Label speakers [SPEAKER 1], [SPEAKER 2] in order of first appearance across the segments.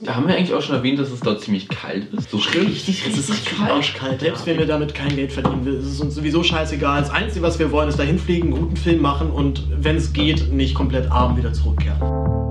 [SPEAKER 1] Da haben wir eigentlich auch schon erwähnt, dass es dort ziemlich kalt ist. So
[SPEAKER 2] Stimmt,
[SPEAKER 1] richtig,
[SPEAKER 2] es ist
[SPEAKER 1] richtig
[SPEAKER 2] richtig arschkalt. Selbst wenn wir damit kein Geld verdienen, es ist uns sowieso scheißegal. Das Einzige, was wir wollen, ist dahin fliegen, einen guten Film machen und wenn es geht, nicht komplett arm wieder zurückkehren.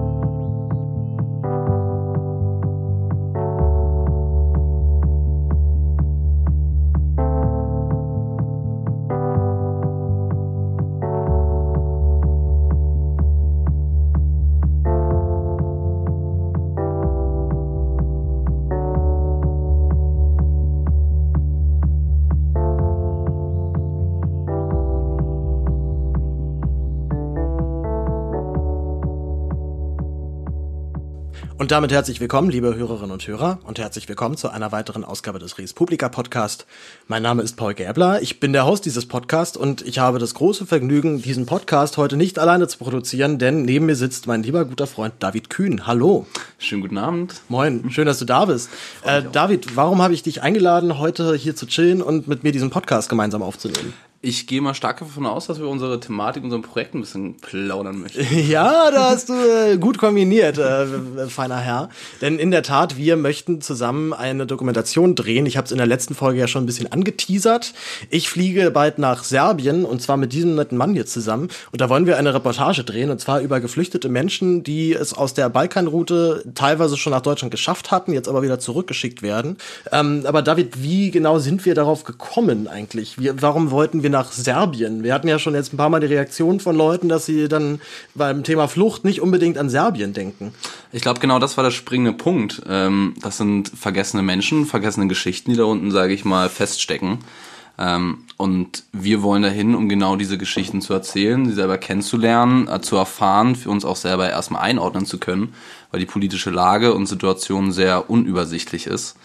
[SPEAKER 2] Und damit herzlich willkommen, liebe Hörerinnen und Hörer, und herzlich willkommen zu einer weiteren Ausgabe des Res Publica Podcast. Mein Name ist Paul Gäbler, ich bin der Host dieses Podcasts und ich habe das große Vergnügen, diesen Podcast heute nicht alleine zu produzieren, denn neben mir sitzt mein lieber guter Freund David Kühn. Hallo.
[SPEAKER 1] Schönen guten Abend.
[SPEAKER 2] Moin, schön, dass du da bist. Äh, David, warum habe ich dich eingeladen, heute hier zu chillen und mit mir diesen Podcast gemeinsam aufzunehmen?
[SPEAKER 1] Ich gehe mal stark davon aus, dass wir unsere Thematik, unseren Projekt ein bisschen plaudern möchten.
[SPEAKER 2] Ja, da hast du äh, gut kombiniert, äh, feiner Herr. Denn in der Tat, wir möchten zusammen eine Dokumentation drehen. Ich habe es in der letzten Folge ja schon ein bisschen angeteasert. Ich fliege bald nach Serbien und zwar mit diesem netten Mann hier zusammen. Und da wollen wir eine Reportage drehen und zwar über geflüchtete Menschen, die es aus der Balkanroute teilweise schon nach Deutschland geschafft hatten, jetzt aber wieder zurückgeschickt werden. Ähm, aber David, wie genau sind wir darauf gekommen eigentlich? Wir, warum wollten wir nach Serbien? Wir hatten ja schon jetzt ein paar Mal die Reaktion von Leuten, dass sie dann beim Thema Flucht nicht unbedingt an Serbien denken.
[SPEAKER 1] Ich glaube, genau das war der springende Punkt. Ähm, das sind vergessene Menschen, vergessene Geschichten, die da unten, sage ich mal, feststecken. Ähm, und wir wollen dahin, um genau diese Geschichten zu erzählen, sie selber kennenzulernen, äh, zu erfahren, für uns auch selber erstmal einordnen zu können, weil die politische Lage und Situation sehr unübersichtlich ist.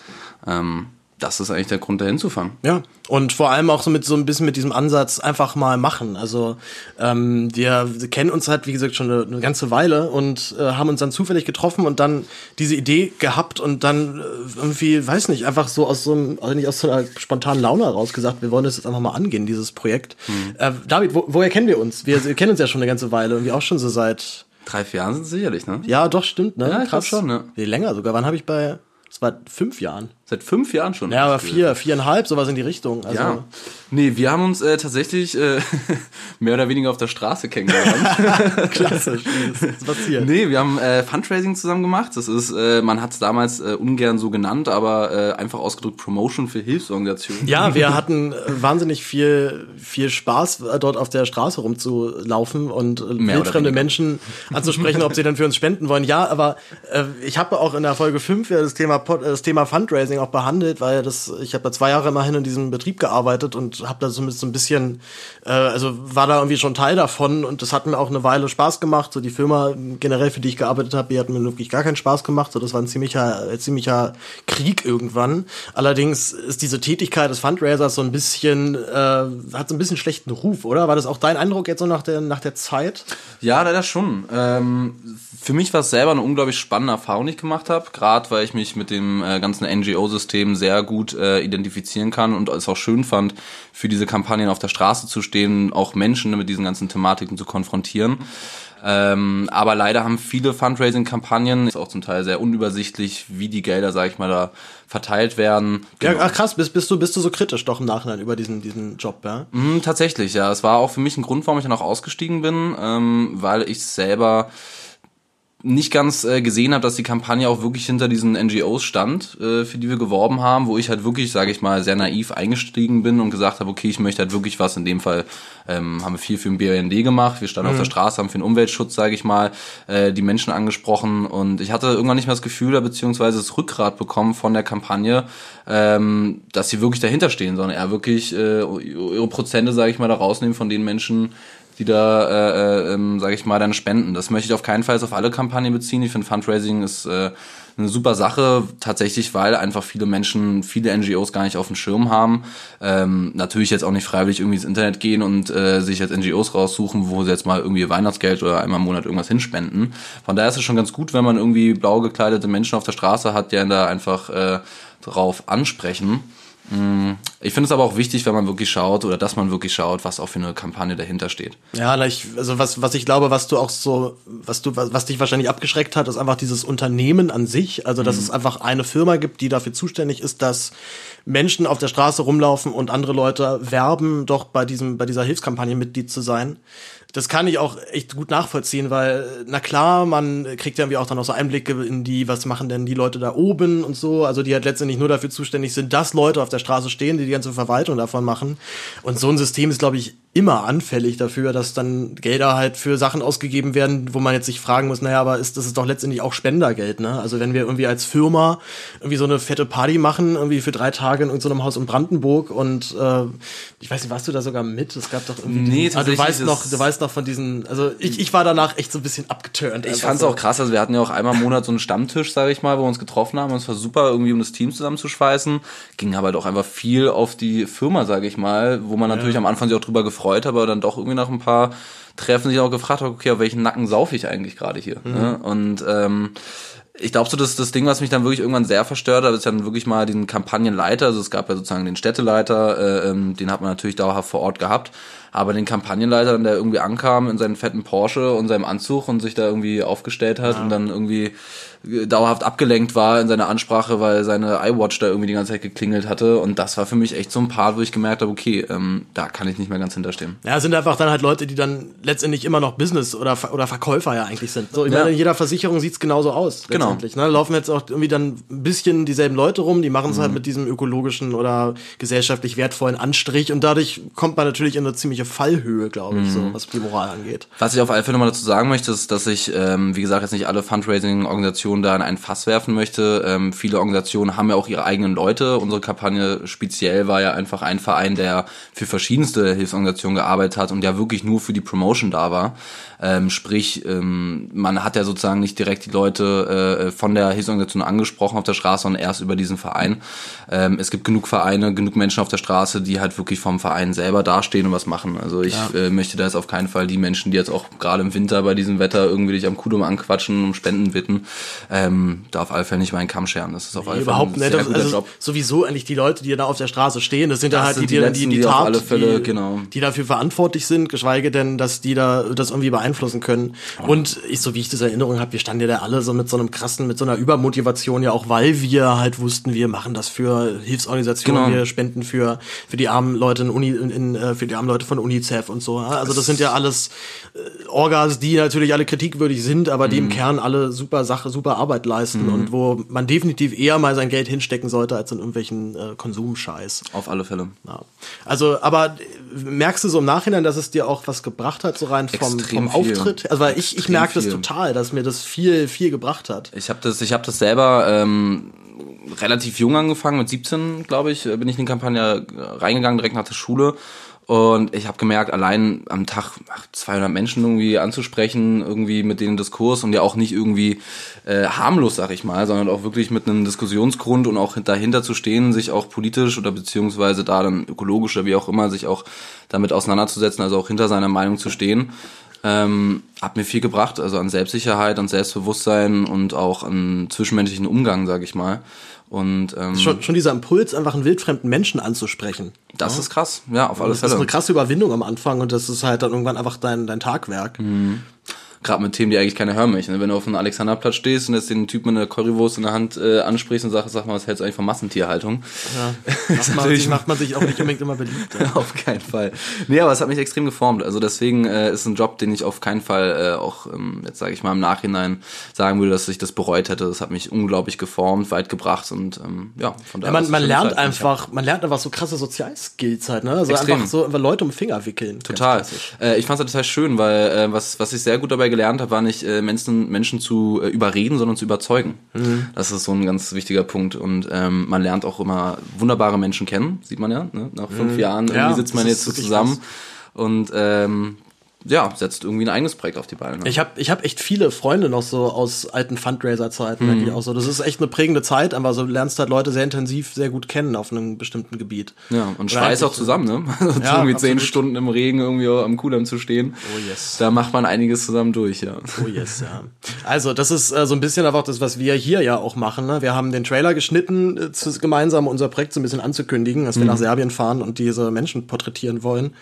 [SPEAKER 1] Das ist eigentlich der Grund, da hinzufahren.
[SPEAKER 2] Ja, und vor allem auch so mit so ein bisschen mit diesem Ansatz einfach mal machen. Also ähm, wir kennen uns halt, wie gesagt, schon eine, eine ganze Weile und äh, haben uns dann zufällig getroffen und dann diese Idee gehabt und dann äh, irgendwie, weiß nicht, einfach so aus so einem, also nicht aus so einer spontanen Laune heraus gesagt, wir wollen das jetzt einfach mal angehen, dieses Projekt. Mhm. Äh, David, wo, woher kennen wir uns? Wir, wir kennen uns ja schon eine ganze Weile und wir auch schon so seit
[SPEAKER 1] Drei, vier Jahren sind es sicherlich, ne?
[SPEAKER 2] Ja, doch, stimmt, ne?
[SPEAKER 1] Ja, ich Krass. schon, ne?
[SPEAKER 2] Nee, länger sogar. Wann habe ich bei das war fünf Jahren.
[SPEAKER 1] Seit fünf Jahren schon.
[SPEAKER 2] Ja, aber vier, viereinhalb, sowas in die Richtung. Also
[SPEAKER 1] ja. Nee, wir haben uns äh, tatsächlich äh, mehr oder weniger auf der Straße kennengelernt.
[SPEAKER 2] Klassisch. Was ist passiert?
[SPEAKER 1] Nee, wir haben äh, Fundraising zusammen gemacht. Das ist, äh, man hat es damals äh, ungern so genannt, aber äh, einfach ausgedrückt Promotion für Hilfsorganisationen.
[SPEAKER 2] Ja, wir hatten wahnsinnig viel, viel Spaß, dort auf der Straße rumzulaufen und wildfremde Menschen anzusprechen, ob sie dann für uns spenden wollen. Ja, aber ich habe auch in der Folge fünf ja das Thema, das Thema Fundraising auch behandelt, weil das, ich habe ja zwei Jahre immerhin in diesem Betrieb gearbeitet und habe da zumindest so ein bisschen, äh, also war da irgendwie schon Teil davon und das hat mir auch eine Weile Spaß gemacht. So die Firma generell, für die ich gearbeitet habe, die hat mir wirklich gar keinen Spaß gemacht. So das war ein ziemlicher, ein ziemlicher Krieg irgendwann. Allerdings ist diese Tätigkeit des Fundraisers so ein bisschen, äh, hat so ein bisschen schlechten Ruf, oder? War das auch dein Eindruck jetzt so nach der, nach der Zeit?
[SPEAKER 1] Ja, leider schon. Ähm, für mich war es selber eine unglaublich spannende Erfahrung, die ich gemacht habe, gerade weil ich mich mit dem äh, ganzen NGO-System sehr gut äh, identifizieren kann und es auch schön fand, für diese Kampagnen auf der Straße zu stehen, auch Menschen mit diesen ganzen Thematiken zu konfrontieren. Ähm, aber leider haben viele Fundraising-Kampagnen, ist auch zum Teil sehr unübersichtlich, wie die Gelder, sag ich mal, da verteilt werden.
[SPEAKER 2] Genau. Ja, ach krass, bist, bist, du, bist du so kritisch doch im Nachhinein über diesen, diesen Job, ja?
[SPEAKER 1] Mm, tatsächlich, ja. Es war auch für mich ein Grund, warum ich dann auch ausgestiegen bin, ähm, weil ich selber nicht ganz äh, gesehen habe, dass die Kampagne auch wirklich hinter diesen NGOs stand, äh, für die wir geworben haben, wo ich halt wirklich, sage ich mal, sehr naiv eingestiegen bin und gesagt habe, okay, ich möchte halt wirklich was. In dem Fall ähm, haben wir viel für den BND gemacht, wir standen mhm. auf der Straße, haben für den Umweltschutz, sage ich mal, äh, die Menschen angesprochen und ich hatte irgendwann nicht mehr das Gefühl, beziehungsweise das Rückgrat bekommen von der Kampagne, ähm, dass sie wirklich dahinter stehen, sondern eher wirklich äh, ihre Prozente, sage ich mal, da rausnehmen von den Menschen, die da, äh, äh, ähm, sage ich mal, dann spenden. Das möchte ich auf keinen Fall auf alle Kampagnen beziehen. Ich finde Fundraising ist äh, eine super Sache, tatsächlich, weil einfach viele Menschen, viele NGOs gar nicht auf dem Schirm haben. Ähm, natürlich jetzt auch nicht freiwillig irgendwie ins Internet gehen und äh, sich jetzt NGOs raussuchen, wo sie jetzt mal irgendwie Weihnachtsgeld oder einmal im Monat irgendwas hinspenden. Von daher ist es schon ganz gut, wenn man irgendwie blau gekleidete Menschen auf der Straße hat, die einen da einfach äh, drauf ansprechen. Mm, ich finde es aber auch wichtig, wenn man wirklich schaut oder dass man wirklich schaut, was auch für eine Kampagne dahinter steht.
[SPEAKER 2] Ja, also was, was ich glaube, was du auch so, was du, was, was dich wahrscheinlich abgeschreckt hat, ist einfach dieses Unternehmen an sich. Also, dass mhm. es einfach eine Firma gibt, die dafür zuständig ist, dass Menschen auf der Straße rumlaufen und andere Leute werben, doch bei diesem, bei dieser Hilfskampagne Mitglied zu sein das kann ich auch echt gut nachvollziehen, weil, na klar, man kriegt ja irgendwie auch dann auch so Einblicke in die, was machen denn die Leute da oben und so, also die halt letztendlich nur dafür zuständig sind, dass Leute auf der Straße stehen, die die ganze Verwaltung davon machen. Und so ein System ist, glaube ich, immer anfällig dafür, dass dann Gelder halt für Sachen ausgegeben werden, wo man jetzt sich fragen muss, naja, aber ist das ist doch letztendlich auch Spendergeld, ne? Also wenn wir irgendwie als Firma irgendwie so eine fette Party machen, irgendwie für drei Tage in irgendeinem Haus in Brandenburg und äh, ich weiß nicht, warst du da sogar mit? Es gab doch irgendwie. Nee, diesen, ah, du weißt noch, du weißt noch von diesen, also ich, ich war danach echt so ein bisschen abgeturnt.
[SPEAKER 1] Ich fand's so. auch krass, also wir hatten ja auch einmal im Monat so einen Stammtisch, sage ich mal, wo wir uns getroffen haben und es war super, irgendwie um das Team zusammenzuschweißen. Ging aber doch einfach viel auf die Firma, sage ich mal, wo man natürlich ja. am Anfang sich auch drüber gefreut hat, aber dann doch irgendwie nach ein paar Treffen sich auch gefragt hat, okay, auf welchen Nacken saufe ich eigentlich gerade hier? Mhm. Ne? Und ähm, ich glaube so, dass das Ding, was mich dann wirklich irgendwann sehr verstört hat, ist dann wirklich mal den Kampagnenleiter, also es gab ja sozusagen den Städteleiter, äh, ähm, den hat man natürlich dauerhaft vor Ort gehabt, aber den Kampagnenleiter, der irgendwie ankam in seinem fetten Porsche und seinem Anzug und sich da irgendwie aufgestellt hat ja. und dann irgendwie dauerhaft abgelenkt war in seiner Ansprache, weil seine iWatch da irgendwie die ganze Zeit geklingelt hatte. Und das war für mich echt so ein Part, wo ich gemerkt habe, okay, ähm, da kann ich nicht mehr ganz hinterstehen.
[SPEAKER 2] Ja, sind einfach dann halt Leute, die dann letztendlich immer noch Business oder, oder Verkäufer ja eigentlich sind. So, ich ja. meine, in jeder Versicherung sieht's genauso aus. Genau. Ne? Da laufen jetzt auch irgendwie dann ein bisschen dieselben Leute rum, die machen es halt mhm. halt mit diesem ökologischen oder gesellschaftlich wertvollen Anstrich und dadurch kommt man natürlich in eine ziemliche Fallhöhe, glaube ich, mhm. so was die Moral angeht.
[SPEAKER 1] Was ich auf alle Fälle nochmal dazu sagen möchte, ist, dass ich, ähm, wie gesagt, jetzt nicht alle Fundraising-Organisationen Organisation da in ein Fass werfen möchte. Ähm, viele Organisationen haben ja auch ihre eigenen Leute. Unsere Kampagne speziell war ja einfach ein Verein, der für verschiedenste Hilfsorganisationen gearbeitet hat und der wirklich nur für die Promotion da war. Ähm, sprich, ähm, man hat ja sozusagen nicht direkt die Leute äh, von der Hilfsorganisation angesprochen auf der Straße, sondern erst über diesen Verein. Ähm, es gibt genug Vereine, genug Menschen auf der Straße, die halt wirklich vom Verein selber dastehen und was machen. Also ich ja. äh, möchte da jetzt auf keinen Fall die Menschen, die jetzt auch gerade im Winter bei diesem Wetter irgendwie dich am Kudum anquatschen, um Spenden bitten, ähm, da auf alle Fälle nicht meinen Kamm scheren. Das ist auf alle Fälle
[SPEAKER 2] überhaupt nicht. Also Job. Sowieso eigentlich die Leute, die da auf der Straße stehen, das sind ja halt die, die, die, die, die, die Tat, Fälle, die, genau. die dafür verantwortlich sind, geschweige denn, dass die da das irgendwie beeinflussen beeinflussen können. Und ich, so wie ich das Erinnerung habe, wir standen ja da alle so mit so einem krassen, mit so einer Übermotivation ja auch, weil wir halt wussten, wir machen das für Hilfsorganisationen, genau. wir spenden für für die armen Leute in Uni, in, in, äh, für die armen Leute von UNICEF und so. Also das sind ja alles äh, Orgas, die natürlich alle kritikwürdig sind, aber die im mhm. Kern alle super Sache, super Arbeit leisten mhm. und wo man definitiv eher mal sein Geld hinstecken sollte als in irgendwelchen äh, Konsumscheiß.
[SPEAKER 1] Auf alle Fälle.
[SPEAKER 2] Ja. Also, aber merkst du so im Nachhinein, dass es dir auch was gebracht hat, so rein vom, vom Auftritt? Also weil ich, ich merke das total, dass mir das viel, viel gebracht hat.
[SPEAKER 1] Ich habe das, ich habe das selber ähm, relativ jung angefangen, mit 17, glaube ich, bin ich in die Kampagne reingegangen, direkt nach der Schule und ich habe gemerkt, allein am Tag 200 Menschen irgendwie anzusprechen, irgendwie mit denen Diskurs und ja auch nicht irgendwie äh, harmlos, sag ich mal, sondern auch wirklich mit einem Diskussionsgrund und auch dahinter zu stehen, sich auch politisch oder beziehungsweise da dann ökologisch oder wie auch immer, sich auch damit auseinanderzusetzen, also auch hinter seiner Meinung zu stehen. Ähm, hat mir viel gebracht, also an Selbstsicherheit, an Selbstbewusstsein und auch an zwischenmenschlichen Umgang, sag ich mal. Und ähm,
[SPEAKER 2] schon, schon dieser Impuls, einfach einen wildfremden Menschen anzusprechen.
[SPEAKER 1] Das ja. ist krass, ja, auf alle
[SPEAKER 2] Fälle. Das ist eine krasse Überwindung am Anfang und das ist halt dann irgendwann einfach dein, dein Tagwerk.
[SPEAKER 1] Mhm gerade mit Themen, die eigentlich keiner hören möchte. Wenn du auf einem Alexanderplatz stehst und jetzt den Typen mit einer Currywurst in der Hand äh, ansprichst und sagst, sag mal, was hältst du eigentlich von Massentierhaltung?
[SPEAKER 2] Ja, macht, man sich, macht man sich auch nicht unbedingt immer beliebt.
[SPEAKER 1] Ja. auf keinen Fall. Nee, aber es hat mich extrem geformt. Also deswegen äh, ist ein Job, den ich auf keinen Fall äh, auch, ähm, jetzt sage ich mal, im Nachhinein sagen würde, dass ich das bereut hätte. Das hat mich unglaublich geformt, weit gebracht und ähm, ja,
[SPEAKER 2] von daher. Ja, man, man lernt einfach, man lernt einfach so krasse Sozialskills halt, ne? Also extrem. einfach so einfach Leute um Finger wickeln.
[SPEAKER 1] Total. Äh, ich fand es total schön, weil äh, was, was ich sehr gut dabei gelernt habe, war nicht, äh, Menschen, Menschen zu äh, überreden, sondern zu überzeugen. Mhm. Das ist so ein ganz wichtiger Punkt. Und ähm, man lernt auch immer wunderbare Menschen kennen, sieht man ja. Ne? Nach fünf mhm. Jahren irgendwie ja, sitzt man jetzt so zusammen. Und ähm, ja, setzt irgendwie ein eigenes Projekt auf die Beine.
[SPEAKER 2] Ne? Ich habe ich hab echt viele Freunde noch so aus alten Fundraiser-Zeiten, mhm. auch so. Das ist echt eine prägende Zeit, aber so lernst halt Leute sehr intensiv, sehr gut kennen auf einem bestimmten Gebiet.
[SPEAKER 1] Ja, und schweiß auch zusammen, ne? Also ja, irgendwie zehn Stunden im Regen irgendwie am Kudamm zu stehen. Oh yes. Da macht man einiges zusammen durch, ja.
[SPEAKER 2] Oh yes, ja. Also, das ist äh, so ein bisschen einfach das, was wir hier ja auch machen. Ne? Wir haben den Trailer geschnitten, äh, zu, gemeinsam unser Projekt so ein bisschen anzukündigen, dass wir mhm. nach Serbien fahren und diese Menschen porträtieren wollen.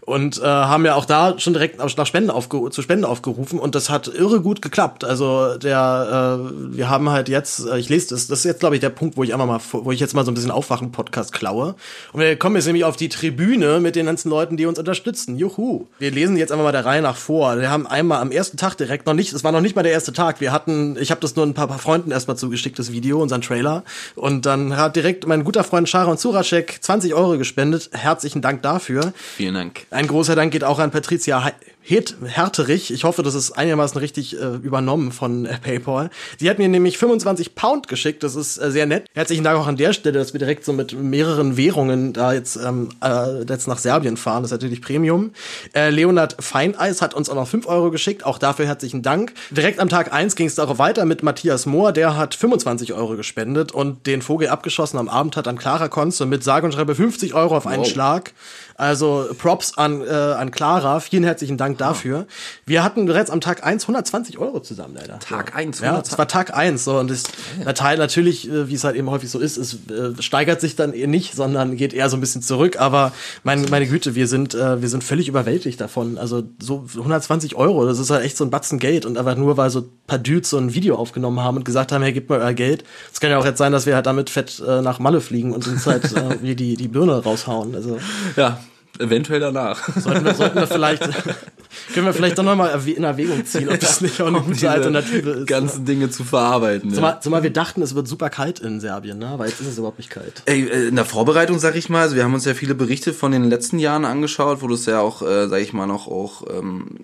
[SPEAKER 2] Und äh, haben ja auch da schon direkt nach Spenden aufge zu Spenden aufgerufen und das hat irre gut geklappt. Also der, äh, wir haben halt jetzt, äh, ich lese das, das ist jetzt glaube ich der Punkt, wo ich einfach mal, wo ich jetzt mal so ein bisschen Aufwachen-Podcast klaue. Und wir kommen jetzt nämlich auf die Tribüne mit den ganzen Leuten, die uns unterstützen. Juhu. Wir lesen jetzt einfach mal der Reihe nach vor. Wir haben einmal am ersten Tag direkt noch nicht, es war noch nicht mal der erste Tag. Wir hatten, ich habe das nur ein paar, paar Freunden erstmal zugeschickt, das Video, unseren Trailer. Und dann hat direkt mein guter Freund Sharon Zuracek 20 Euro gespendet. Herzlichen Dank dafür.
[SPEAKER 1] Vielen Dank.
[SPEAKER 2] Ein großer Dank geht auch an Patricia Het Herterich. Ich hoffe, das ist einigermaßen richtig äh, übernommen von äh, PayPal. Sie hat mir nämlich 25 Pound geschickt. Das ist äh, sehr nett. Herzlichen Dank auch an der Stelle, dass wir direkt so mit mehreren Währungen da jetzt, ähm, äh, jetzt nach Serbien fahren. Das ist natürlich Premium. Äh, Leonard Feineis hat uns auch noch 5 Euro geschickt. Auch dafür herzlichen Dank. Direkt am Tag 1 ging es darauf weiter mit Matthias Mohr. Der hat 25 Euro gespendet und den Vogel abgeschossen am Abend hat dann Clara Konze mit sage und schreibe 50 Euro auf einen wow. Schlag. Also Props an, äh, an Clara. Vielen herzlichen Dank dafür. Wir hatten bereits am Tag 1 120 Euro zusammen, leider.
[SPEAKER 1] Tag 1,
[SPEAKER 2] Ja, es war Tag 1. So, und das ja. Teil natürlich, äh, wie es halt eben häufig so ist, es äh, steigert sich dann eher nicht, sondern geht eher so ein bisschen zurück. Aber mein, meine Güte, wir sind, äh, wir sind völlig überwältigt davon. Also so 120 Euro, das ist halt echt so ein Batzen Geld. Und einfach nur, weil so ein paar Dudes so ein Video aufgenommen haben und gesagt haben, hey, gib mal euer Geld. Es kann ja auch jetzt sein, dass wir halt damit fett äh, nach Malle fliegen und uns halt äh, wie die, die Birne raushauen. Also
[SPEAKER 1] ja, Eventuell danach.
[SPEAKER 2] Sollten wir, sollten wir vielleicht, können wir vielleicht doch nochmal in Erwägung ziehen, ob das nicht auch eine gute Alternative ist.
[SPEAKER 1] ganzen Dinge zu verarbeiten.
[SPEAKER 2] Zumal, ja. zumal wir dachten, es wird super kalt in Serbien, ne? aber jetzt ist es überhaupt nicht kalt.
[SPEAKER 1] Ey, äh, in der Vorbereitung, sag ich mal, also wir haben uns ja viele Berichte von den letzten Jahren angeschaut, wo das ja auch, äh, sag ich mal, noch auch ähm,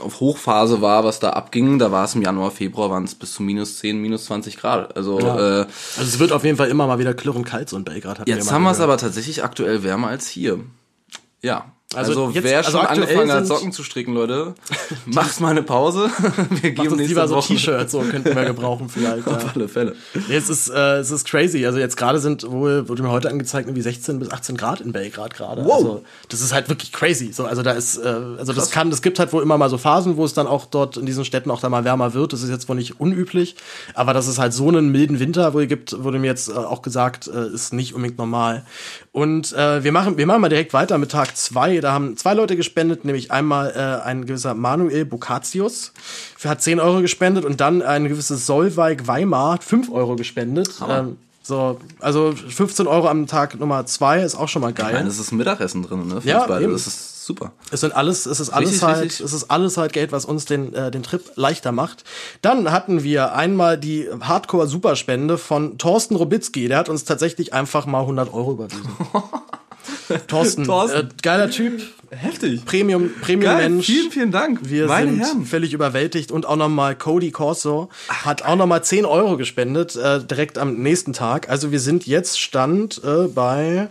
[SPEAKER 1] auf Hochphase war, was da abging. Da war es im Januar, Februar, waren es bis zu minus 10, minus 20 Grad. Also, ja. äh,
[SPEAKER 2] also es wird auf jeden Fall immer mal wieder klirrend kalt so in Belgrad.
[SPEAKER 1] Jetzt wir haben wir es aber tatsächlich aktuell wärmer als hier. Ja. Also, also jetzt, wer schon also angefangen hat, Socken zu stricken, Leute, macht mal eine Pause.
[SPEAKER 2] Wir geben uns lieber so T-Shirts, so könnten wir gebrauchen vielleicht.
[SPEAKER 1] Auf ja. alle Fälle.
[SPEAKER 2] Jetzt ist äh, es ist crazy. Also jetzt gerade sind wohl wurde mir heute angezeigt irgendwie 16 bis 18 Grad in Belgrad gerade. Wow. Also das ist halt wirklich crazy. So also da ist äh, also Krass. das kann das gibt halt wohl immer mal so Phasen, wo es dann auch dort in diesen Städten auch da mal wärmer wird. Das ist jetzt wohl nicht unüblich, aber dass es halt so einen milden Winter wohl gibt, wurde mir jetzt äh, auch gesagt, äh, ist nicht unbedingt normal. Und äh, wir machen wir machen mal direkt weiter mit Tag Da haben zwei Leute gespendet, nämlich einmal äh, ein gewisser Manuel Bocatius, hat 10 Euro gespendet und dann ein gewisses Solveig Weimar 5 Euro gespendet. Ähm, so, also 15 Euro am Tag Nummer 2 ist auch schon mal geil.
[SPEAKER 1] Meine, es ist Mittagessen drin, ne?
[SPEAKER 2] Für ja, beide.
[SPEAKER 1] Eben. Das ist super.
[SPEAKER 2] Es sind alles, es ist alles richtig, halt, richtig. es ist alles halt Geld, was uns den, äh, den Trip leichter macht. Dann hatten wir einmal die Hardcore-Superspende von Thorsten Robitzky. Der hat uns tatsächlich einfach mal 100 Euro überwiesen. Thorsten, Thorsten. Äh, geiler Typ.
[SPEAKER 1] Heftig.
[SPEAKER 2] Premium, Premium Geil, Mensch.
[SPEAKER 1] Vielen, vielen Dank.
[SPEAKER 2] Wir Meine sind Herren. völlig überwältigt und auch nochmal Cody Corso Ach, hat auch nochmal 10 Euro gespendet, äh, direkt am nächsten Tag. Also wir sind jetzt Stand äh, bei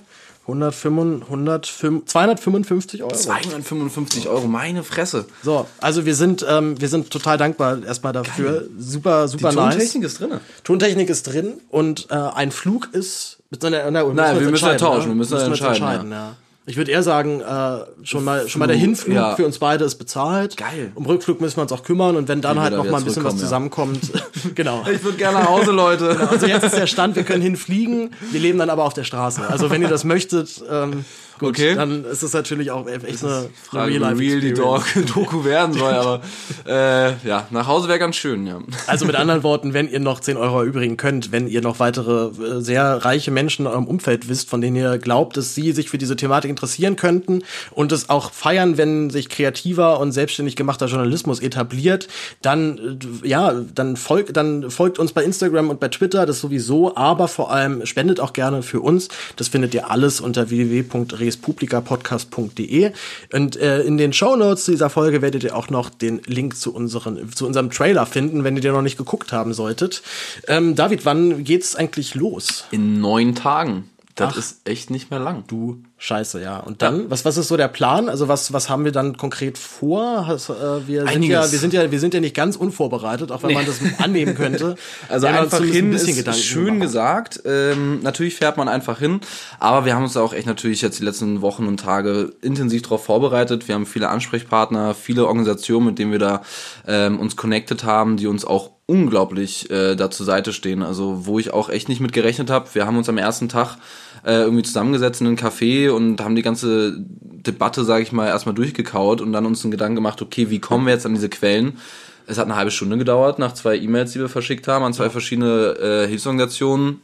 [SPEAKER 2] 155, 255 Euro.
[SPEAKER 1] 255 Euro, meine Fresse.
[SPEAKER 2] So, also wir sind, ähm, wir sind total dankbar erstmal dafür. Geil. Super, super
[SPEAKER 1] Die
[SPEAKER 2] nice.
[SPEAKER 1] Tontechnik ist drin.
[SPEAKER 2] Tontechnik ist drin und äh, ein Flug ist.
[SPEAKER 1] So einer, na, Nein, wir müssen ja tauschen, wir müssen, müssen entscheiden. entscheiden
[SPEAKER 2] ja. ja. Ich würde eher sagen, äh, schon mal schon mal der Hinflug ja. für uns beide ist bezahlt.
[SPEAKER 1] Geil.
[SPEAKER 2] Um Rückflug müssen wir uns auch kümmern und wenn dann Wie halt noch mal ein bisschen was zusammenkommt, genau.
[SPEAKER 1] Ich würde gerne nach Hause, Leute.
[SPEAKER 2] Genau, also jetzt ist der Stand, wir können hinfliegen, wir leben dann aber auf der Straße. Also wenn ihr das möchtet, ähm, Gut, okay. dann ist es natürlich auch echt eine
[SPEAKER 1] Frage, Real, wie real die Dog Doku werden soll, aber äh, ja, nach Hause wäre ganz schön, ja.
[SPEAKER 2] Also mit anderen Worten, wenn ihr noch 10 Euro übrigen könnt, wenn ihr noch weitere äh, sehr reiche Menschen in eurem Umfeld wisst, von denen ihr glaubt, dass sie sich für diese Thematik interessieren könnten und es auch feiern, wenn sich kreativer und selbstständig gemachter Journalismus etabliert, dann äh, ja, dann folgt dann folgt uns bei Instagram und bei Twitter, das sowieso, aber vor allem spendet auch gerne für uns. Das findet ihr alles unter www respublikapodcast.de. Und äh, in den Show Notes dieser Folge werdet ihr auch noch den Link zu, unseren, zu unserem Trailer finden, wenn ihr den noch nicht geguckt haben solltet. Ähm, David, wann geht's eigentlich los?
[SPEAKER 1] In neun Tagen. Das Ach, ist echt nicht mehr lang.
[SPEAKER 2] Du Scheiße, ja. Und dann, ja. was, was ist so der Plan? Also was, was haben wir dann konkret vor? Has, äh, wir, sind ja, wir sind ja, wir sind ja nicht ganz unvorbereitet, auch wenn nee. man das annehmen könnte.
[SPEAKER 1] Also wir einfach hin ein ist Gedanken schön gemacht. gesagt. Ähm, natürlich fährt man einfach hin, aber wir haben uns auch echt natürlich jetzt die letzten Wochen und Tage intensiv darauf vorbereitet. Wir haben viele Ansprechpartner, viele Organisationen, mit denen wir da ähm, uns connected haben, die uns auch unglaublich äh, da zur Seite stehen. Also wo ich auch echt nicht mit gerechnet habe. Wir haben uns am ersten Tag äh, irgendwie zusammengesetzt in einen Café und haben die ganze Debatte, sage ich mal, erstmal durchgekaut und dann uns einen Gedanken gemacht, okay, wie kommen wir jetzt an diese Quellen? Es hat eine halbe Stunde gedauert nach zwei E-Mails, die wir verschickt haben an zwei verschiedene äh, Hilfsorganisationen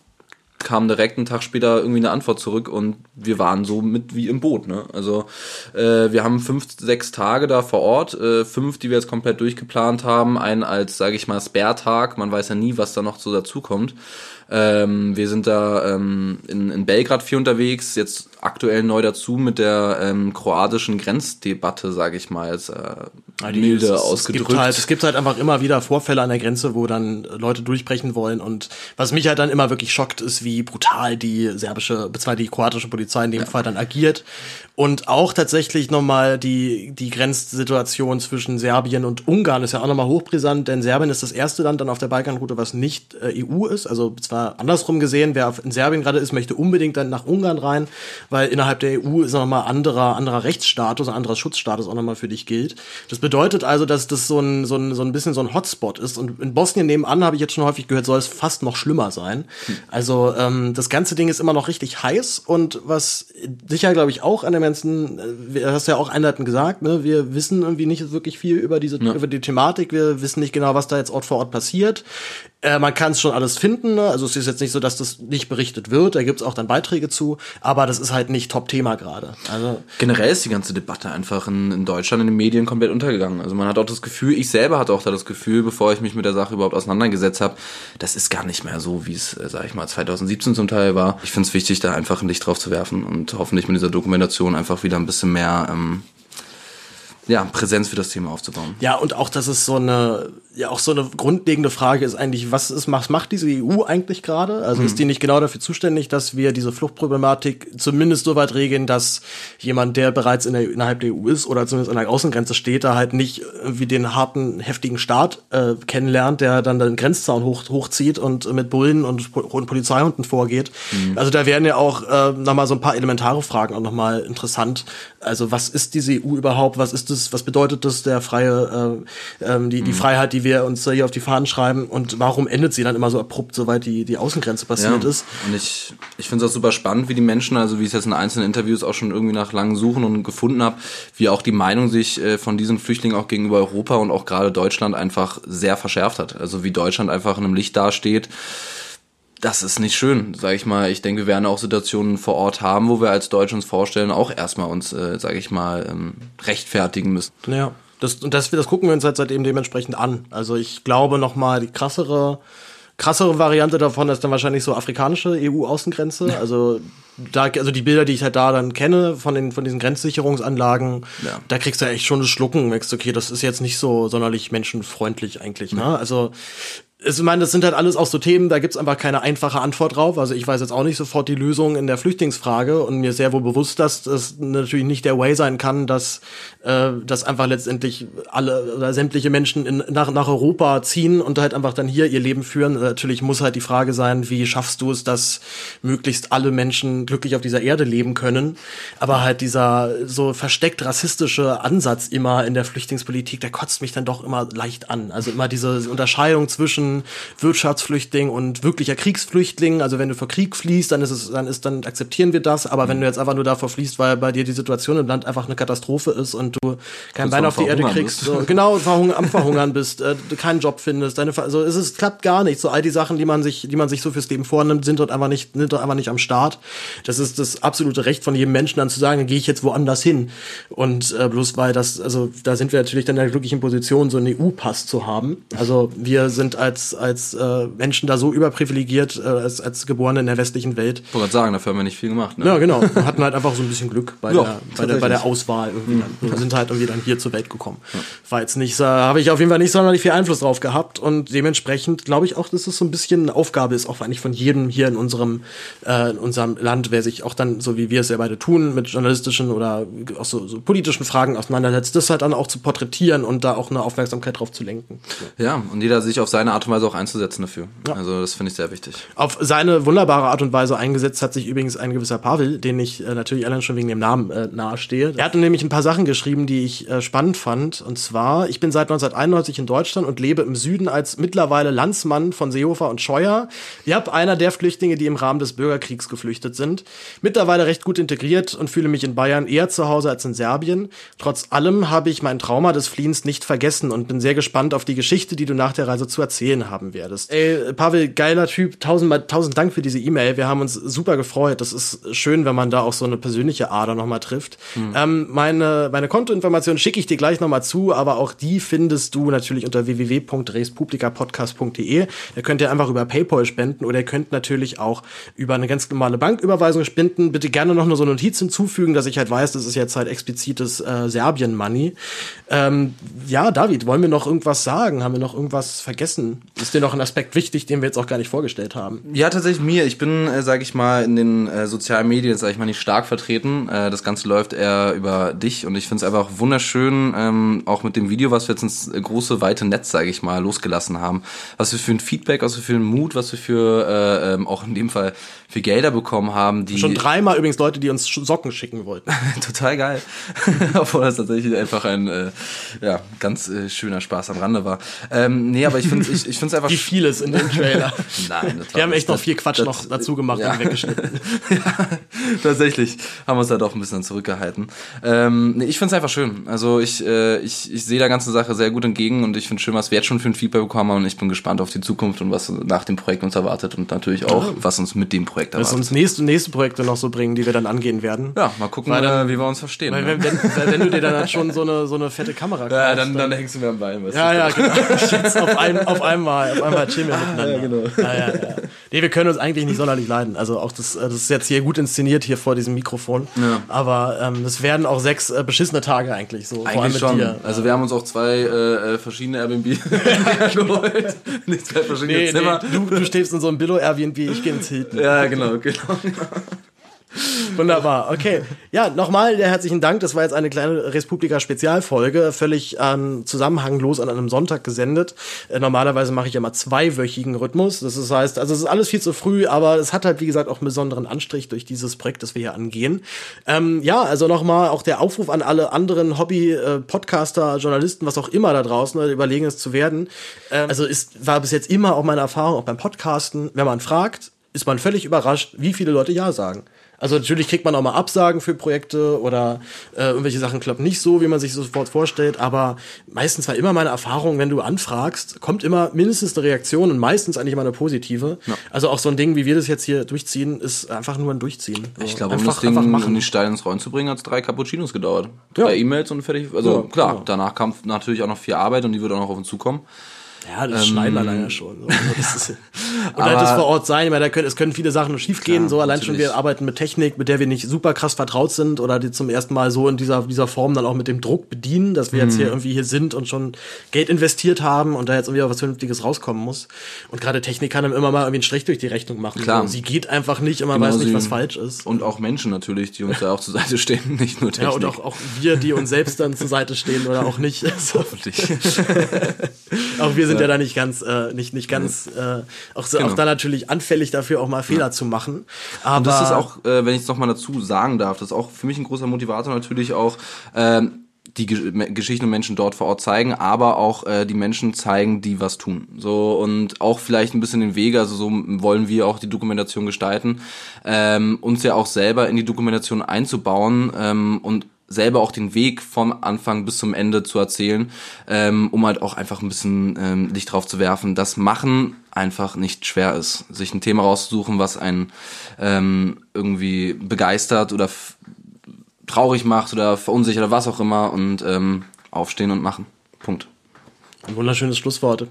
[SPEAKER 1] kam direkt einen Tag später irgendwie eine Antwort zurück und wir waren so mit wie im Boot. Ne? Also äh, wir haben fünf, sechs Tage da vor Ort, äh, fünf, die wir jetzt komplett durchgeplant haben, einen als, sage ich mal, Spare-Tag. Man weiß ja nie, was da noch so dazukommt. Ähm, wir sind da ähm, in, in Belgrad viel unterwegs, jetzt aktuell neu dazu mit der ähm, kroatischen Grenzdebatte, sage ich mal, als äh,
[SPEAKER 2] milde es, ausgedrückt. Es gibt, halt, es gibt halt einfach immer wieder Vorfälle an der Grenze, wo dann Leute durchbrechen wollen und was mich halt dann immer wirklich schockt, ist, wie brutal die serbische, beziehungsweise die kroatische Polizei in dem ja. Fall dann agiert und auch tatsächlich nochmal die, die Grenzsituation zwischen Serbien und Ungarn ist ja auch nochmal hochbrisant, denn Serbien ist das erste Land dann auf der Balkanroute, was nicht äh, EU ist, also zwar andersrum gesehen, wer in Serbien gerade ist, möchte unbedingt dann nach Ungarn rein, weil innerhalb der EU ist nochmal anderer, anderer Rechtsstatus, ein anderer Schutzstatus auch nochmal für dich gilt. Das bedeutet also, dass das so ein, so ein, so ein bisschen so ein Hotspot ist. Und in Bosnien nebenan, habe ich jetzt schon häufig gehört, soll es fast noch schlimmer sein. Hm. Also ähm, das ganze Ding ist immer noch richtig heiß und was sicher, glaube ich, auch an dem ganzen, äh, du hast ja auch einleitend gesagt, ne, wir wissen irgendwie nicht wirklich viel über diese, ja. über die Thematik, wir wissen nicht genau, was da jetzt Ort vor Ort passiert. Äh, man kann es schon alles finden, ne? also es ist jetzt nicht so, dass das nicht berichtet wird, da gibt's auch dann Beiträge zu, aber das ist halt nicht Top-Thema gerade. Also
[SPEAKER 1] Generell ist die ganze Debatte einfach in, in Deutschland in den Medien komplett untergegangen. Also man hat auch das Gefühl, ich selber hatte auch da das Gefühl, bevor ich mich mit der Sache überhaupt auseinandergesetzt habe, das ist gar nicht mehr so, wie es, äh, sag ich mal, 2017 zum Teil war. Ich finde es wichtig, da einfach ein Licht drauf zu werfen und hoffentlich mit dieser Dokumentation einfach wieder ein bisschen mehr ähm, ja, Präsenz für das Thema aufzubauen.
[SPEAKER 2] Ja, und auch, dass es so eine, ja, auch so eine grundlegende Frage ist eigentlich, was ist, was macht diese EU eigentlich gerade? Also mhm. ist die nicht genau dafür zuständig, dass wir diese Fluchtproblematik zumindest so weit regeln, dass jemand, der bereits in der, innerhalb der EU ist oder zumindest an der Außengrenze steht, da halt nicht wie den harten, heftigen Staat äh, kennenlernt, der dann den Grenzzaun hoch, hochzieht und mit Bullen und, und Polizeihunden vorgeht. Mhm. Also da werden ja auch äh, nochmal so ein paar elementare Fragen auch nochmal interessant. Also was ist diese EU überhaupt? Was ist das was bedeutet das, der freie, äh, ähm, die, die mhm. Freiheit, die wir uns hier auf die Fahnen schreiben und warum endet sie dann immer so abrupt, soweit die, die Außengrenze passiert ja. ist?
[SPEAKER 1] Und ich, ich finde es auch super spannend, wie die Menschen, also wie ich es jetzt in einzelnen Interviews auch schon irgendwie nach langen Suchen und gefunden habe, wie auch die Meinung sich äh, von diesen Flüchtlingen auch gegenüber Europa und auch gerade Deutschland einfach sehr verschärft hat. Also wie Deutschland einfach in einem Licht dasteht das ist nicht schön, sage ich mal. Ich denke, wir werden auch Situationen vor Ort haben, wo wir als Deutsche uns vorstellen, auch erstmal uns, äh, sage ich mal, ähm, rechtfertigen müssen.
[SPEAKER 2] Ja, das, und das, das gucken wir uns halt seitdem dementsprechend an. Also ich glaube nochmal, die krassere, krassere Variante davon ist dann wahrscheinlich so afrikanische EU-Außengrenze. Also da, also die Bilder, die ich halt da dann kenne von den von diesen Grenzsicherungsanlagen, ja. da kriegst du echt schon das Schlucken, merkst okay, das ist jetzt nicht so sonderlich menschenfreundlich eigentlich. Ne? Also ich meine, das sind halt alles auch so Themen, da gibt's einfach keine einfache Antwort drauf. Also ich weiß jetzt auch nicht sofort die Lösung in der Flüchtlingsfrage und mir sehr wohl bewusst, dass das natürlich nicht der Way sein kann, dass, äh, dass einfach letztendlich alle oder sämtliche Menschen in, nach, nach Europa ziehen und halt einfach dann hier ihr Leben führen. Natürlich muss halt die Frage sein, wie schaffst du es, dass möglichst alle Menschen glücklich auf dieser Erde leben können. Aber halt dieser so versteckt rassistische Ansatz immer in der Flüchtlingspolitik, der kotzt mich dann doch immer leicht an. Also immer diese Unterscheidung zwischen Wirtschaftsflüchtling und wirklicher Kriegsflüchtling. Also wenn du vor Krieg fließt, dann ist es, dann ist, dann akzeptieren wir das. Aber mhm. wenn du jetzt einfach nur davor fließt, weil bei dir die Situation im Land einfach eine Katastrophe ist und du kein Bein auf die Erde kriegst, so, genau, verhungern, am Verhungern bist, äh, keinen Job findest, deine, also es ist, klappt gar nicht. So all die Sachen, die man sich, die man sich so fürs Leben vornimmt, sind dort einfach nicht, sind dort einfach nicht am Start. Das ist das absolute Recht von jedem Menschen dann zu sagen, dann gehe ich jetzt woanders hin. Und äh, bloß weil das, also da sind wir natürlich dann in der glücklichen Position, so einen EU-Pass zu haben. Also wir sind als als, als äh, Menschen da so überprivilegiert, äh, als, als Geborene in der westlichen Welt.
[SPEAKER 1] Ich wollte sagen, dafür haben wir nicht viel gemacht.
[SPEAKER 2] Ne? Ja, genau. Wir hatten halt einfach so ein bisschen Glück bei, ja, der, bei, der, bei der Auswahl. Irgendwie dann. Wir sind halt irgendwie dann hier zur Welt gekommen. Ja. War jetzt nicht, so, habe ich auf jeden Fall nicht sonderlich viel Einfluss drauf gehabt und dementsprechend glaube ich auch, dass es so ein bisschen eine Aufgabe ist, auch eigentlich von jedem hier in unserem, äh, in unserem Land, wer sich auch dann, so wie wir es ja beide tun, mit journalistischen oder auch so, so politischen Fragen auseinandersetzt, das halt dann auch zu porträtieren und da auch eine Aufmerksamkeit drauf zu lenken.
[SPEAKER 1] Ja, und jeder sich auf seine Art und Weise auch einzusetzen dafür. Ja. Also das finde ich sehr wichtig.
[SPEAKER 2] Auf seine wunderbare Art und Weise eingesetzt hat sich übrigens ein gewisser Pavel, den ich äh, natürlich allein schon wegen dem Namen äh, nahestehe. Er hatte nämlich ein paar Sachen geschrieben, die ich äh, spannend fand. Und zwar, ich bin seit 1991 in Deutschland und lebe im Süden als mittlerweile Landsmann von Seehofer und Scheuer. Ich habe einer der Flüchtlinge, die im Rahmen des Bürgerkriegs geflüchtet sind. Mittlerweile recht gut integriert und fühle mich in Bayern eher zu Hause als in Serbien. Trotz allem habe ich mein Trauma des Fliehens nicht vergessen und bin sehr gespannt auf die Geschichte, die du nach der Reise zu erzählen haben werdest. Ey, Pavel, geiler Typ. Tausend, tausend Dank für diese E-Mail. Wir haben uns super gefreut. Das ist schön, wenn man da auch so eine persönliche Ader nochmal trifft. Hm. Ähm, meine, meine Kontoinformationen schicke ich dir gleich nochmal zu, aber auch die findest du natürlich unter www.respublikapodcast.de. Ihr könnt ja einfach über PayPal spenden oder ihr könnt natürlich auch über eine ganz normale Banküberweisung spenden. Bitte gerne noch nur so eine Notiz hinzufügen, dass ich halt weiß, das ist jetzt halt explizites äh, Serbien-Money. Ähm, ja, David, wollen wir noch irgendwas sagen? Haben wir noch irgendwas vergessen? Ist dir noch ein Aspekt wichtig, den wir jetzt auch gar nicht vorgestellt haben?
[SPEAKER 1] Ja, tatsächlich mir. Ich bin, äh, sage ich mal, in den äh, sozialen Medien, sage ich mal, nicht stark vertreten. Äh, das Ganze läuft eher über dich und ich finde es einfach wunderschön, ähm, auch mit dem Video, was wir jetzt ins große, weite Netz, sage ich mal, losgelassen haben. Was wir für ein Feedback, was wir für einen Mut, was wir für äh, ähm, auch in dem Fall für Gelder bekommen haben.
[SPEAKER 2] Die Schon dreimal übrigens Leute, die uns Socken schicken wollten.
[SPEAKER 1] Total geil. Obwohl das tatsächlich einfach ein äh, ja, ganz äh, schöner Spaß am Rande war. Ähm, nee, aber ich finde ich, ich finde einfach...
[SPEAKER 2] Wie vieles in dem Trailer. Nein, Wir haben echt noch viel Quatsch das, noch dazu gemacht ja. und weggeschnitten.
[SPEAKER 1] ja, tatsächlich haben wir uns da doch ein bisschen zurückgehalten. Ähm, nee, ich finde es einfach schön. Also ich, äh, ich, ich sehe der ganzen Sache sehr gut entgegen und ich finde schön, was wir jetzt schon für ein Feedback bekommen haben und ich bin gespannt auf die Zukunft und was nach dem Projekt uns erwartet und natürlich auch, was uns mit dem Projekt
[SPEAKER 2] erwartet. Was uns nächste, nächste Projekte noch so bringen, die wir dann angehen werden.
[SPEAKER 1] Ja, mal gucken, dann, wie wir uns verstehen.
[SPEAKER 2] Weil, ne? wenn, wenn, wenn, du dir dann halt schon so eine, so eine fette Kamera
[SPEAKER 1] kaufst. Ja, dann, dann, dann hängst du mir am Bein.
[SPEAKER 2] Ja, ja, genau. Auf, ein, auf einmal, auf einmal chillen wir miteinander. Ja, genau. Ja, ja, ja. Nee, wir können uns eigentlich nicht sonderlich leiden. Also auch das, das ist jetzt hier gut inszeniert hier vor diesem Mikrofon. Ja. Aber ähm, das werden auch sechs äh, beschissene Tage eigentlich so.
[SPEAKER 1] Eigentlich vor allem mit schon. Dir. Also wir haben uns auch zwei äh, äh verschiedene Airbnb geholt.
[SPEAKER 2] Nicht zwei verschiedene nee, Zimmer. Nee, du, du stehst in so einem Billo Airbnb, ich gehe ins Hilton.
[SPEAKER 1] Ja, genau, genau.
[SPEAKER 2] Wunderbar, okay. Ja, nochmal herzlichen Dank. Das war jetzt eine kleine Respublika-Spezialfolge, völlig ähm, zusammenhanglos an einem Sonntag gesendet. Äh, normalerweise mache ich ja mal zweiwöchigen Rhythmus. Das ist, heißt, also es ist alles viel zu früh, aber es hat halt, wie gesagt, auch einen besonderen Anstrich durch dieses Projekt, das wir hier angehen. Ähm, ja, also nochmal auch der Aufruf an alle anderen Hobby-Podcaster, Journalisten, was auch immer da draußen, äh, überlegen es zu werden. Ähm, also ist, war bis jetzt immer auch meine Erfahrung, auch beim Podcasten, wenn man fragt, ist man völlig überrascht, wie viele Leute Ja sagen. Also natürlich kriegt man auch mal Absagen für Projekte oder äh, irgendwelche Sachen klappen nicht so, wie man sich sofort vorstellt, aber meistens war immer meine Erfahrung, wenn du anfragst, kommt immer mindestens eine Reaktion und meistens eigentlich immer eine positive. Ja. Also auch so ein Ding, wie wir das jetzt hier durchziehen, ist einfach nur ein Durchziehen.
[SPEAKER 1] Ich glaube, um das Ding machen. die Steine ins Rollen zu bringen, hat es drei Cappuccinos gedauert. Drei ja. E-Mails und fertig. Also ja, klar, genau. danach kam natürlich auch noch viel Arbeit und die wird auch noch auf uns zukommen.
[SPEAKER 2] Ja, das ähm, schneiden allein ja schon. So. Das ist, und halt das vor Ort sein, weil da können, es können viele Sachen schief gehen. so allein natürlich. schon, wir arbeiten mit Technik, mit der wir nicht super krass vertraut sind oder die zum ersten Mal so in dieser, dieser Form dann auch mit dem Druck bedienen, dass wir mhm. jetzt hier irgendwie hier sind und schon Geld investiert haben und da jetzt irgendwie auch was Vernünftiges rauskommen muss. Und gerade Technik kann dann immer mal irgendwie einen Strich durch die Rechnung machen. Klar. So. Sie geht einfach nicht und man genau weiß nicht, was falsch ist.
[SPEAKER 1] Und auch Menschen natürlich, die uns da auch zur Seite stehen, nicht nur Technik.
[SPEAKER 2] Ja, und auch, auch wir, die uns selbst dann zur Seite stehen oder auch nicht. Hoffentlich. auch wir sind ja, ja da nicht ganz, äh, nicht, nicht ganz, äh, auch, so, genau. auch da natürlich anfällig dafür, auch mal Fehler ja. zu machen.
[SPEAKER 1] Aber und das ist auch, äh, wenn ich es nochmal dazu sagen darf, das ist auch für mich ein großer Motivator natürlich auch, ähm, die Geschichten und Menschen dort vor Ort zeigen, aber auch äh, die Menschen zeigen, die was tun. So und auch vielleicht ein bisschen den Weg, also so wollen wir auch die Dokumentation gestalten, ähm, uns ja auch selber in die Dokumentation einzubauen ähm, und selber auch den Weg vom Anfang bis zum Ende zu erzählen, ähm, um halt auch einfach ein bisschen ähm, Licht drauf zu werfen, dass Machen einfach nicht schwer ist. Sich ein Thema rauszusuchen, was einen ähm, irgendwie begeistert oder traurig macht oder verunsichert oder was auch immer und ähm, aufstehen und machen. Punkt.
[SPEAKER 2] Ein wunderschönes Schlusswort.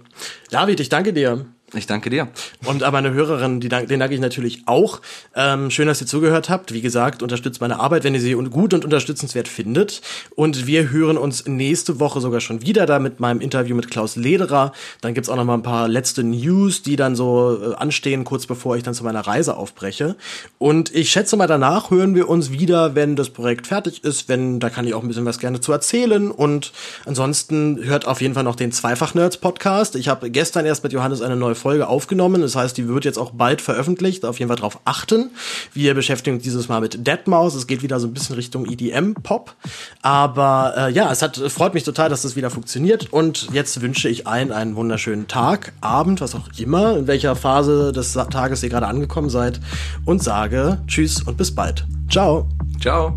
[SPEAKER 2] David, ich danke dir.
[SPEAKER 1] Ich danke dir.
[SPEAKER 2] Und an meine Hörerinnen, die dank, den danke ich natürlich auch. Ähm, schön, dass ihr zugehört habt. Wie gesagt, unterstützt meine Arbeit, wenn ihr sie gut und unterstützenswert findet. Und wir hören uns nächste Woche sogar schon wieder da mit meinem Interview mit Klaus Lederer. Dann gibt's auch noch mal ein paar letzte News, die dann so äh, anstehen, kurz bevor ich dann zu meiner Reise aufbreche. Und ich schätze mal, danach hören wir uns wieder, wenn das Projekt fertig ist. Wenn, da kann ich auch ein bisschen was gerne zu erzählen. Und ansonsten hört auf jeden Fall noch den Zweifach-Nerds-Podcast. Ich habe gestern erst mit Johannes eine neue Folge aufgenommen. Das heißt, die wird jetzt auch bald veröffentlicht. Auf jeden Fall darauf achten. Wir beschäftigen uns dieses Mal mit Deadmau5. Es geht wieder so ein bisschen Richtung EDM-Pop. Aber äh, ja, es hat freut mich total, dass das wieder funktioniert. Und jetzt wünsche ich allen einen wunderschönen Tag, Abend, was auch immer, in welcher Phase des Tages ihr gerade angekommen seid. Und sage Tschüss und bis bald. Ciao.
[SPEAKER 1] Ciao.